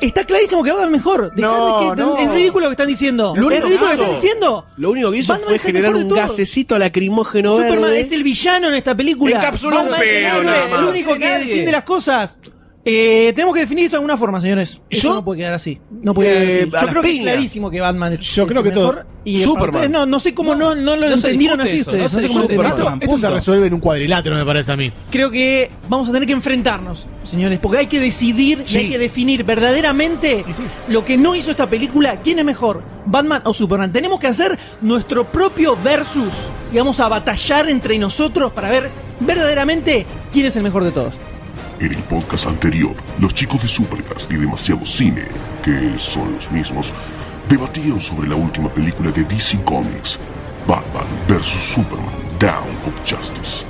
Está clarísimo que Batman es mejor. No, que- no. Es ridículo lo que están diciendo. Lo es único ridículo que lo que están hizo- diciendo. Lo único que hizo Batman fue es generar un gasecito lacrimógeno Superman verde. es el villano en esta película. Encapsuló un es pedo nada más. El único que Nadie. defiende las cosas. Eh, tenemos que definir esto de alguna forma, señores. Esto Yo- no puede quedar así. No puede quedar Eh, así. a Yo creo que es clarísimo que Batman es Yo es creo que el todo- mejor. Y Superman. ustedes No, no sé cómo no, no lo No entendieron así eso, ustedes. no sé cómo entendieron. Batman, Esto se resuelve en un cuadrilátero, me parece a mí. Creo que vamos a tener que enfrentarnos, señores, porque hay que decidir y hay que definir verdaderamente lo que no hizo esta película, quién es mejor, Batman o Superman. Tenemos que hacer nuestro propio versus y vamos a batallar entre nosotros para ver verdaderamente quién es el mejor de todos. En el podcast anterior, los chicos de Supercast y Demasiado Cine, que son los mismos, debatieron sobre la última película de DC Comics, Batman vs. Superman, Down of Justice.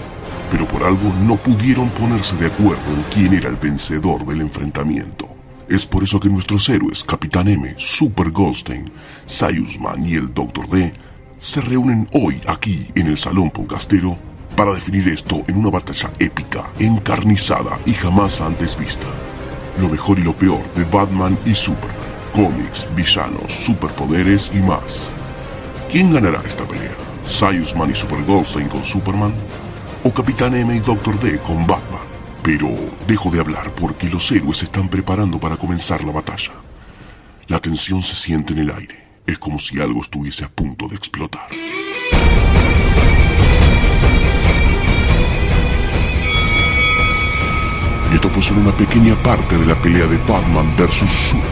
Pero por algo no pudieron ponerse de acuerdo en quién era el vencedor del enfrentamiento. Es por eso que nuestros héroes, Capitán M, Super Goldstein, Sayusman y el Dr. D, se reúnen hoy aquí en el Salón Podcastero para definir esto en una batalla épica, encarnizada y jamás antes vista. Lo mejor y lo peor de Batman y Superman, cómics, villanos, superpoderes y más. ¿Quién ganará esta pelea? ¿Sayusman y Super Goldstein con Superman? ¿O Capitán M y Doctor D con Batman? Pero dejo de hablar porque los héroes se están preparando para comenzar la batalla. La tensión se siente en el aire. Es como si algo estuviese a punto de explotar. Esto fue solo una pequeña parte de la pelea de Batman vs. Superman.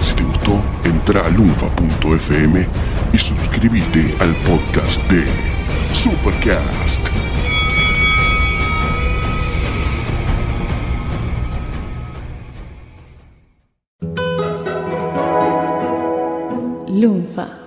Si te gustó, entra a lunfa.fm y suscríbete al podcast de Supercast. Lunfa.